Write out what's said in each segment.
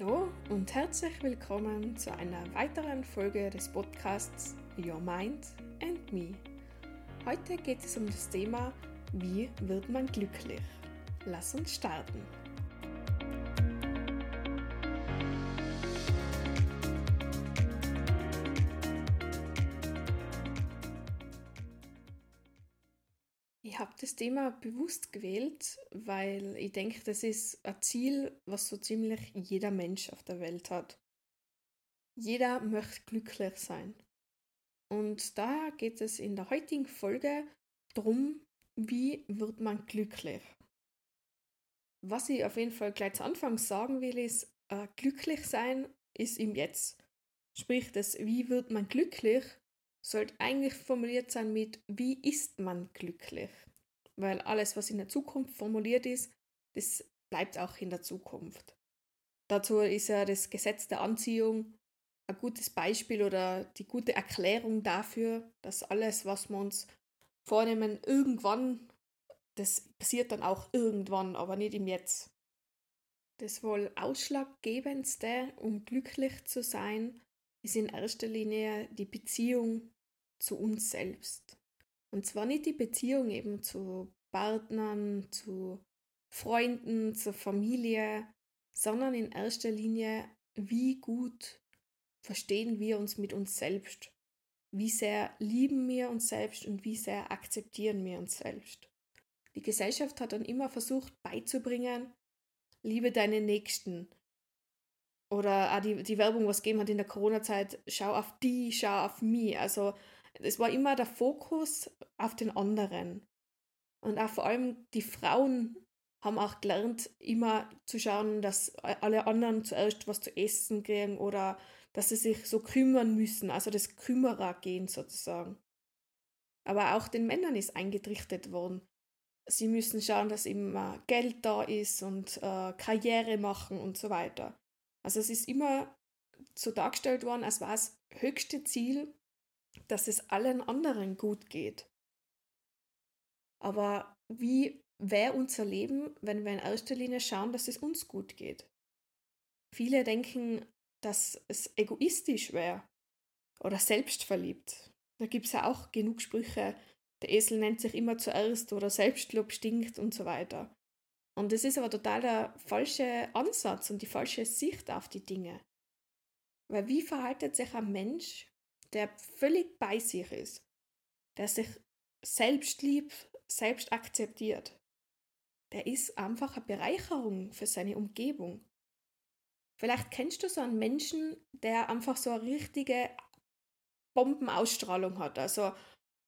Hallo und herzlich willkommen zu einer weiteren Folge des Podcasts Your Mind and Me. Heute geht es um das Thema, wie wird man glücklich? Lass uns starten. Thema bewusst gewählt, weil ich denke, das ist ein Ziel, was so ziemlich jeder Mensch auf der Welt hat. Jeder möchte glücklich sein. Und daher geht es in der heutigen Folge darum, wie wird man glücklich. Was ich auf jeden Fall gleich zu Anfang sagen will, ist, äh, glücklich sein ist im Jetzt. Sprich, das wie wird man glücklich sollte eigentlich formuliert sein mit wie ist man glücklich? Weil alles, was in der Zukunft formuliert ist, das bleibt auch in der Zukunft. Dazu ist ja das Gesetz der Anziehung ein gutes Beispiel oder die gute Erklärung dafür, dass alles, was wir uns vornehmen, irgendwann, das passiert dann auch irgendwann, aber nicht im Jetzt. Das wohl Ausschlaggebendste, um glücklich zu sein, ist in erster Linie die Beziehung zu uns selbst. Und zwar nicht die Beziehung eben zu Partnern, zu Freunden, zur Familie, sondern in erster Linie, wie gut verstehen wir uns mit uns selbst. Wie sehr lieben wir uns selbst und wie sehr akzeptieren wir uns selbst. Die Gesellschaft hat dann immer versucht beizubringen, liebe deine Nächsten. Oder auch die, die Werbung, was gegeben hat in der Corona-Zeit, schau auf die, schau auf mich. Also es war immer der Fokus auf den anderen. Und auch vor allem die Frauen haben auch gelernt, immer zu schauen, dass alle anderen zuerst was zu essen kriegen oder dass sie sich so kümmern müssen, also das Kümmerer gehen sozusagen. Aber auch den Männern ist eingetrichtert worden. Sie müssen schauen, dass immer Geld da ist und äh, Karriere machen und so weiter. Also es ist immer so dargestellt worden, als war das höchste Ziel, dass es allen anderen gut geht. Aber wie wäre unser Leben, wenn wir in erster Linie schauen, dass es uns gut geht? Viele denken, dass es egoistisch wäre oder selbstverliebt. Da gibt es ja auch genug Sprüche, der Esel nennt sich immer zuerst oder Selbstlob stinkt und so weiter. Und das ist aber total der falsche Ansatz und die falsche Sicht auf die Dinge. Weil wie verhaltet sich ein Mensch, der völlig bei sich ist, der sich selbst liebt, selbst akzeptiert, der ist einfach eine Bereicherung für seine Umgebung. Vielleicht kennst du so einen Menschen, der einfach so eine richtige Bombenausstrahlung hat. Also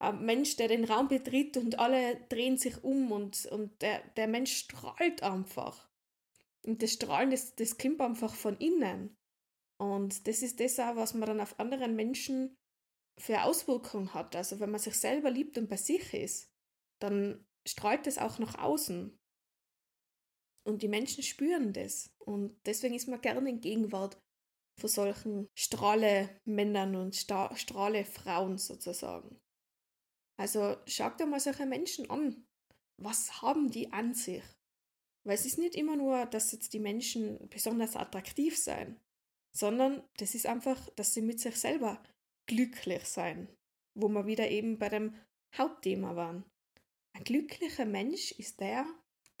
ein Mensch, der den Raum betritt und alle drehen sich um und, und der, der Mensch strahlt einfach. Und das Strahlen, das, das kommt einfach von innen. Und das ist das auch, was man dann auf anderen Menschen für Auswirkungen hat. Also wenn man sich selber liebt und bei sich ist, dann strahlt es auch nach außen. Und die Menschen spüren das. Und deswegen ist man gerne in Gegenwart von solchen Strahle-Männern und Strahle-Frauen sozusagen. Also schaut dir mal solche Menschen an. Was haben die an sich? Weil es ist nicht immer nur, dass jetzt die Menschen besonders attraktiv sein sondern das ist einfach, dass sie mit sich selber glücklich sein, wo wir wieder eben bei dem Hauptthema waren. Ein glücklicher Mensch ist der,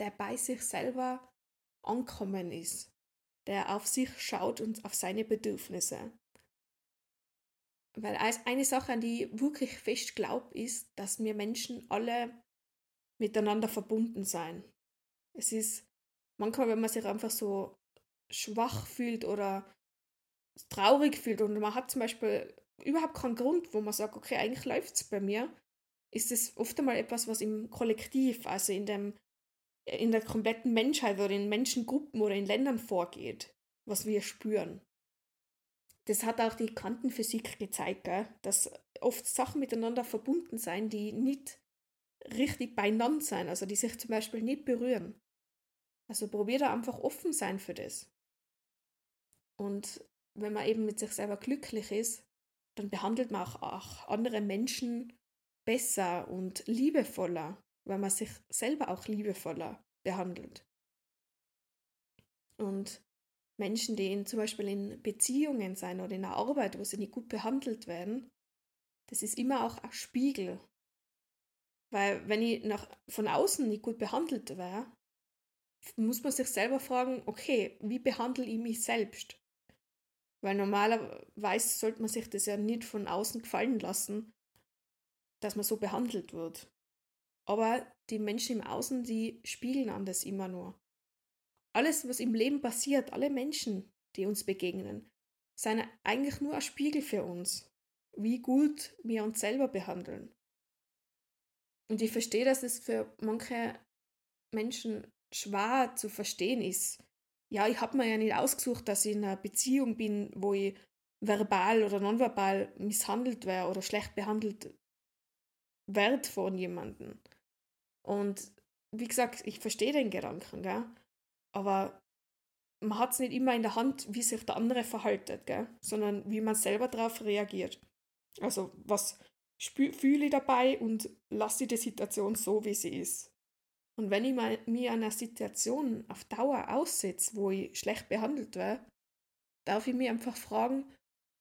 der bei sich selber ankommen ist, der auf sich schaut und auf seine Bedürfnisse. Weil eine Sache, an die ich wirklich fest glaube, ist, dass wir Menschen alle miteinander verbunden sein. Es ist manchmal, wenn man sich einfach so schwach fühlt oder traurig fühlt und man hat zum Beispiel überhaupt keinen Grund, wo man sagt, okay, eigentlich läuft es bei mir, ist es oft einmal etwas, was im Kollektiv, also in, dem, in der kompletten Menschheit oder in Menschengruppen oder in Ländern vorgeht, was wir spüren. Das hat auch die Quantenphysik gezeigt, gell? dass oft Sachen miteinander verbunden sein, die nicht richtig beieinander sein, also die sich zum Beispiel nicht berühren. Also probier da einfach offen sein für das. Und wenn man eben mit sich selber glücklich ist, dann behandelt man auch, auch andere Menschen besser und liebevoller, weil man sich selber auch liebevoller behandelt. Und Menschen, die in, zum Beispiel in Beziehungen sein oder in der Arbeit, wo sie nicht gut behandelt werden, das ist immer auch ein Spiegel. Weil wenn ich nach, von außen nicht gut behandelt wäre, muss man sich selber fragen, okay, wie behandle ich mich selbst? Weil normalerweise sollte man sich das ja nicht von außen gefallen lassen, dass man so behandelt wird. Aber die Menschen im Außen, die spiegeln an das immer nur. Alles, was im Leben passiert, alle Menschen, die uns begegnen, sind eigentlich nur ein Spiegel für uns, wie gut wir uns selber behandeln. Und ich verstehe, dass es für manche Menschen schwer zu verstehen ist. Ja, ich habe mir ja nicht ausgesucht, dass ich in einer Beziehung bin, wo ich verbal oder nonverbal misshandelt wäre oder schlecht behandelt werde von jemandem. Und wie gesagt, ich verstehe den Gedanken, gell? aber man hat es nicht immer in der Hand, wie sich der andere verhaltet, gell? sondern wie man selber darauf reagiert. Also was fühle ich dabei und lasse die Situation so, wie sie ist. Und wenn ich mal, mir einer Situation auf Dauer aussetze, wo ich schlecht behandelt werde, darf ich mir einfach fragen,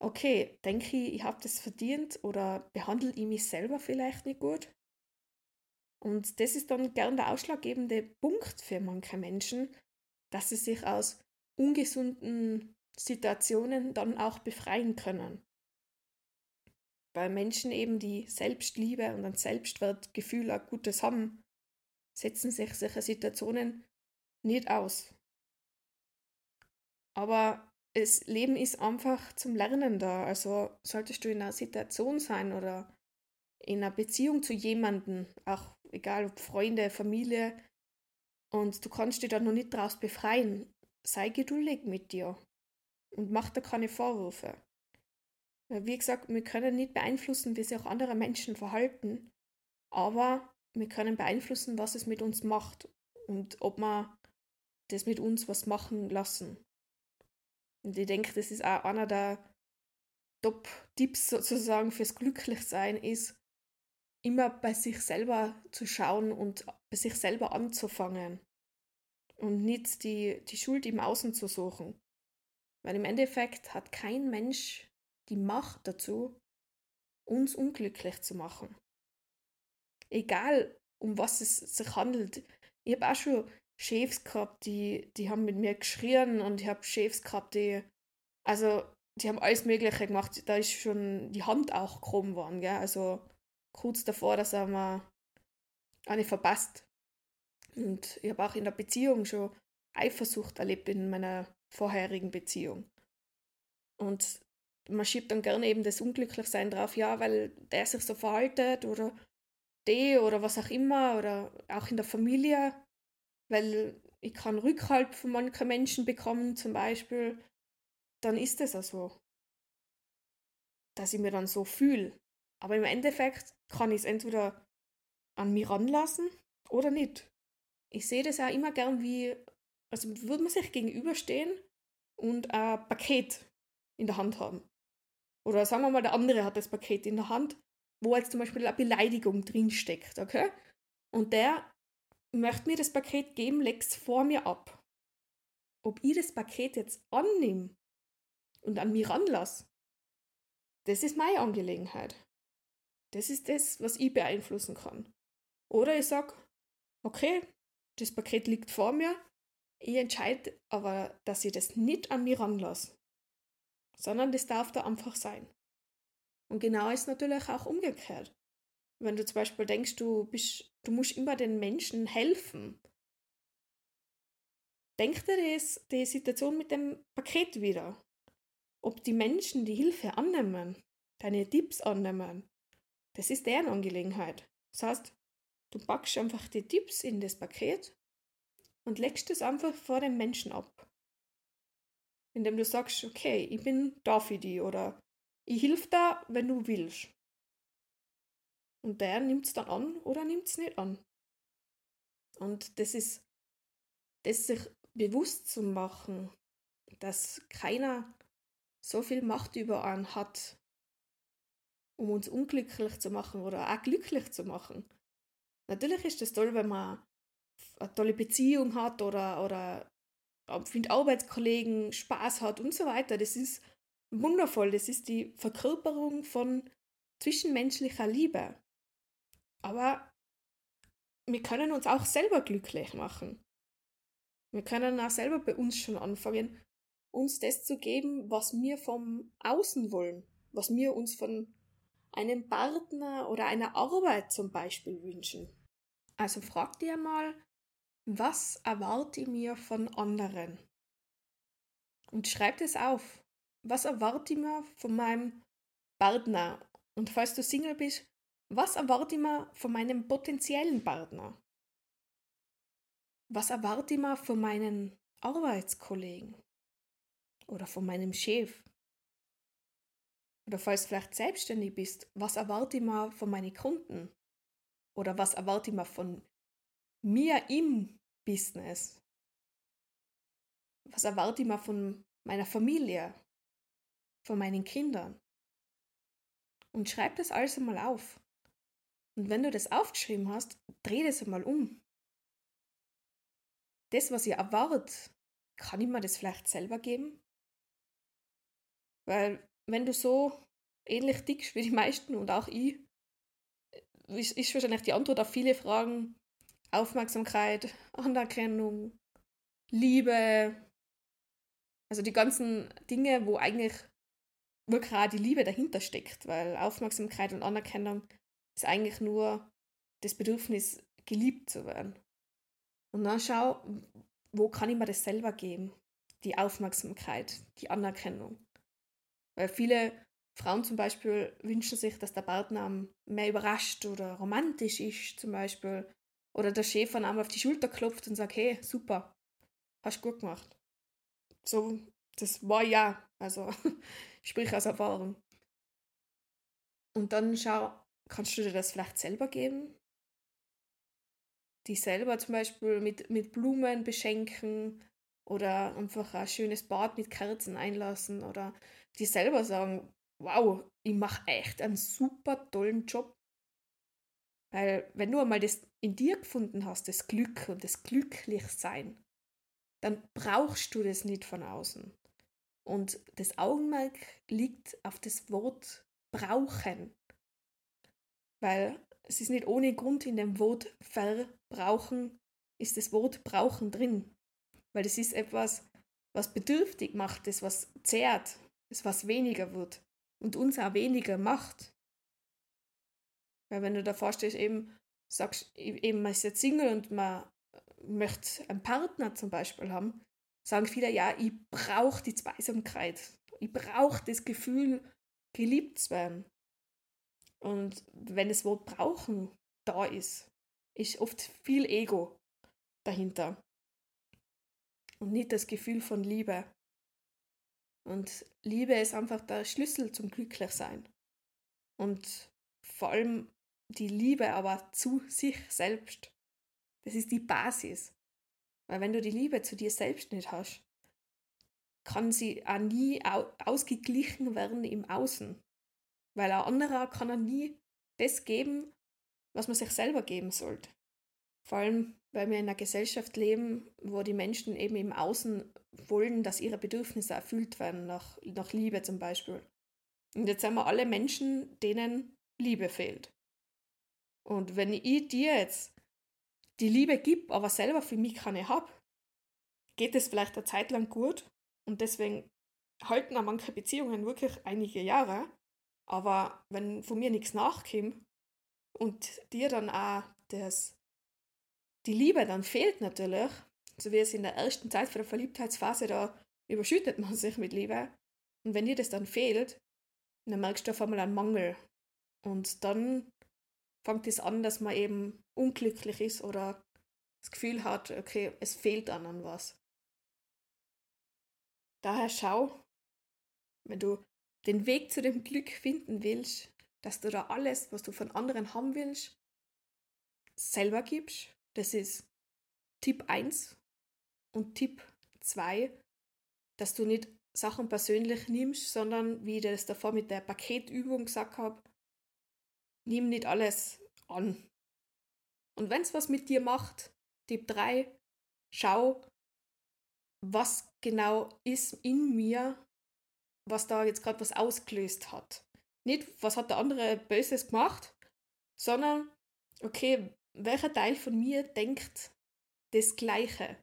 okay, denke ich, ich habe das verdient oder behandle ich mich selber vielleicht nicht gut? Und das ist dann gern der ausschlaggebende Punkt für manche Menschen, dass sie sich aus ungesunden Situationen dann auch befreien können. Weil Menschen eben, die Selbstliebe und ein Selbstwertgefühl, ein gutes haben, setzen sich solche Situationen nicht aus. Aber das Leben ist einfach zum Lernen da. Also solltest du in einer Situation sein oder in einer Beziehung zu jemandem, auch egal ob Freunde, Familie, und du kannst dich da noch nicht daraus befreien, sei geduldig mit dir und mach dir keine Vorwürfe. Wie gesagt, wir können nicht beeinflussen, wie sich auch andere Menschen verhalten, aber wir können beeinflussen, was es mit uns macht und ob wir das mit uns was machen lassen. Und ich denke, das ist auch einer der Top-Tipps sozusagen fürs Glücklichsein ist, immer bei sich selber zu schauen und bei sich selber anzufangen und nicht die, die Schuld im Außen zu suchen. Weil im Endeffekt hat kein Mensch die Macht dazu, uns unglücklich zu machen. Egal, um was es sich handelt. Ich habe auch schon Chefs gehabt, die, die haben mit mir geschrien und ich habe Chefs gehabt, die, also, die haben alles Mögliche gemacht. Da ist schon die Hand auch krumm geworden, gell? Also, kurz davor, dass er mir eine verpasst. Und ich habe auch in der Beziehung schon Eifersucht erlebt in meiner vorherigen Beziehung. Und man schiebt dann gerne eben das Unglücklichsein drauf, ja, weil der sich so verhaltet oder die oder was auch immer oder auch in der Familie, weil ich kann Rückhalt von manchen Menschen bekommen zum Beispiel, dann ist es auch so, dass ich mir dann so fühle. Aber im Endeffekt kann ich es entweder an mir ranlassen oder nicht. Ich sehe das auch immer gern wie, also würde man sich gegenüberstehen und ein Paket in der Hand haben. Oder sagen wir mal, der andere hat das Paket in der Hand, wo jetzt zum Beispiel eine Beleidigung drinsteckt, okay? Und der möchte mir das Paket geben, legt es vor mir ab. Ob ich das Paket jetzt annehme und an mir ranlasse, das ist meine Angelegenheit. Das ist das, was ich beeinflussen kann. Oder ich sage, okay, das Paket liegt vor mir, ich entscheide aber, dass ich das nicht an mir ranlasse, sondern das darf da einfach sein. Und genau ist natürlich auch umgekehrt. Wenn du zum Beispiel denkst, du, bist, du musst immer den Menschen helfen, denk dir das, die Situation mit dem Paket wieder. Ob die Menschen die Hilfe annehmen, deine Tipps annehmen, das ist deren Angelegenheit. Das heißt, du packst einfach die Tipps in das Paket und legst es einfach vor dem Menschen ab. Indem du sagst, okay, ich bin da für dich oder ich hilf da, wenn du willst. Und der nimmt es dann an oder nimmt es nicht an. Und das ist, das sich bewusst zu machen, dass keiner so viel Macht über einen hat, um uns unglücklich zu machen oder auch glücklich zu machen. Natürlich ist es toll, wenn man eine tolle Beziehung hat oder, oder mit Arbeitskollegen Spaß hat und so weiter. Das ist wundervoll. Das ist die Verkörperung von zwischenmenschlicher Liebe. Aber wir können uns auch selber glücklich machen. Wir können auch selber bei uns schon anfangen, uns das zu geben, was wir vom Außen wollen, was wir uns von einem Partner oder einer Arbeit zum Beispiel wünschen. Also frag dir mal, was erwarte ich mir von anderen? Und schreib es auf. Was erwarte ich mir von meinem Partner? Und falls du Single bist, was erwarte ich mir von meinem potenziellen Partner? Was erwarte ich mir von meinen Arbeitskollegen? Oder von meinem Chef? Oder falls du vielleicht selbstständig bist, was erwarte ich mir von meinen Kunden? Oder was erwarte ich mir von mir im Business? Was erwarte ich mir von meiner Familie? Von meinen Kindern? Und schreib das alles einmal auf. Und wenn du das aufgeschrieben hast, dreh das einmal um. Das, was ihr erwartet, kann ich mir das vielleicht selber geben? Weil wenn du so ähnlich dickst wie die meisten und auch ich, ist, ist wahrscheinlich die Antwort auf viele Fragen Aufmerksamkeit, Anerkennung, Liebe, also die ganzen Dinge, wo eigentlich wirklich auch die Liebe dahinter steckt, weil Aufmerksamkeit und Anerkennung ist eigentlich nur das Bedürfnis, geliebt zu werden. Und dann schau, wo kann ich mir das selber geben? Die Aufmerksamkeit, die Anerkennung. Weil viele Frauen zum Beispiel wünschen sich, dass der Partner mehr überrascht oder romantisch ist, zum Beispiel. Oder der Chef einmal auf die Schulter klopft und sagt, hey, super, hast gut gemacht. So, das war ja, also sprich aus Erfahrung. Und dann schau, kannst du dir das vielleicht selber geben? Die selber zum Beispiel mit, mit Blumen beschenken oder einfach ein schönes Bad mit Kerzen einlassen oder die selber sagen, wow, ich mache echt einen super tollen Job. Weil wenn du einmal das in dir gefunden hast, das Glück und das Glücklichsein, dann brauchst du das nicht von außen. Und das Augenmerk liegt auf das Wort brauchen. Weil es ist nicht ohne Grund in dem Wort verbrauchen, ist das Wort brauchen drin. Weil das ist etwas, was bedürftig macht, das was zehrt, das was weniger wird und uns auch weniger macht. Weil wenn du davor stehst, eben sagst, eben man ist jetzt Single und man möchte einen Partner zum Beispiel haben, sagen viele, ja, ich brauche die Zweisamkeit. Ich brauche das Gefühl, geliebt zu werden. Und wenn das Wort brauchen da ist, ist oft viel Ego dahinter. Und nicht das Gefühl von Liebe. Und Liebe ist einfach der Schlüssel zum Glücklichsein. Und vor allem die Liebe aber zu sich selbst. Das ist die Basis. Weil wenn du die Liebe zu dir selbst nicht hast, kann sie auch nie ausgeglichen werden im Außen. Weil ein anderer kann er nie das geben, was man sich selber geben sollte. Vor allem, weil wir in einer Gesellschaft leben, wo die Menschen eben im Außen wollen, dass ihre Bedürfnisse erfüllt werden, nach, nach Liebe zum Beispiel. Und jetzt haben wir alle Menschen, denen Liebe fehlt. Und wenn ich dir jetzt die Liebe gebe, aber selber für mich keine habe, geht es vielleicht eine Zeit lang gut und deswegen halten auch manche Beziehungen wirklich einige Jahre. Aber wenn von mir nichts nachkommt und dir dann auch das, die Liebe dann fehlt natürlich, so wie es in der ersten Zeit von der Verliebtheitsphase, da überschüttet man sich mit Liebe. Und wenn dir das dann fehlt, dann merkst du auf einmal einen Mangel. Und dann fängt es an, dass man eben unglücklich ist oder das Gefühl hat, okay, es fehlt an an was. Daher schau, wenn du den Weg zu dem Glück finden willst, dass du da alles, was du von anderen haben willst, selber gibst. Das ist Tipp 1 und Tipp 2, dass du nicht Sachen persönlich nimmst, sondern wie ich das davor mit der Paketübung gesagt habe, nimm nicht alles an. Und wenn es was mit dir macht, Tipp 3, schau, was genau ist in mir, was da jetzt gerade was ausgelöst hat. Nicht, was hat der andere Böses gemacht, sondern, okay, welcher Teil von mir denkt das Gleiche?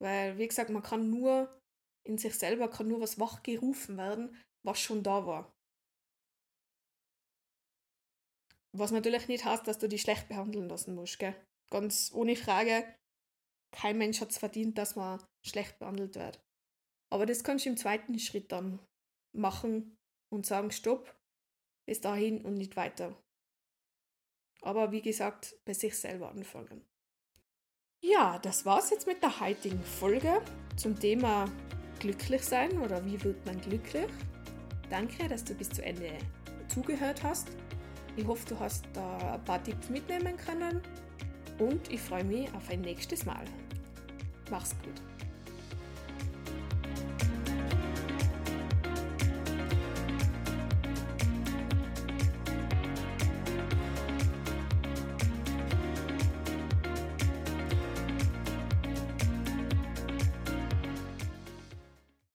Weil, wie gesagt, man kann nur in sich selber kann nur was wachgerufen werden, was schon da war. Was natürlich nicht heißt, dass du dich schlecht behandeln lassen musst, gell? Ganz ohne Frage, kein Mensch hat es verdient, dass man schlecht behandelt wird. Aber das kannst du im zweiten Schritt dann machen und sagen, stopp, bis dahin und nicht weiter. Aber wie gesagt, bei sich selber anfangen. Ja, das war's jetzt mit der heutigen Folge zum Thema glücklich sein oder wie wird man glücklich. Danke, dass du bis zu Ende zugehört hast. Ich hoffe, du hast da ein paar Tipps mitnehmen können und ich freue mich auf ein nächstes Mal. Mach's gut.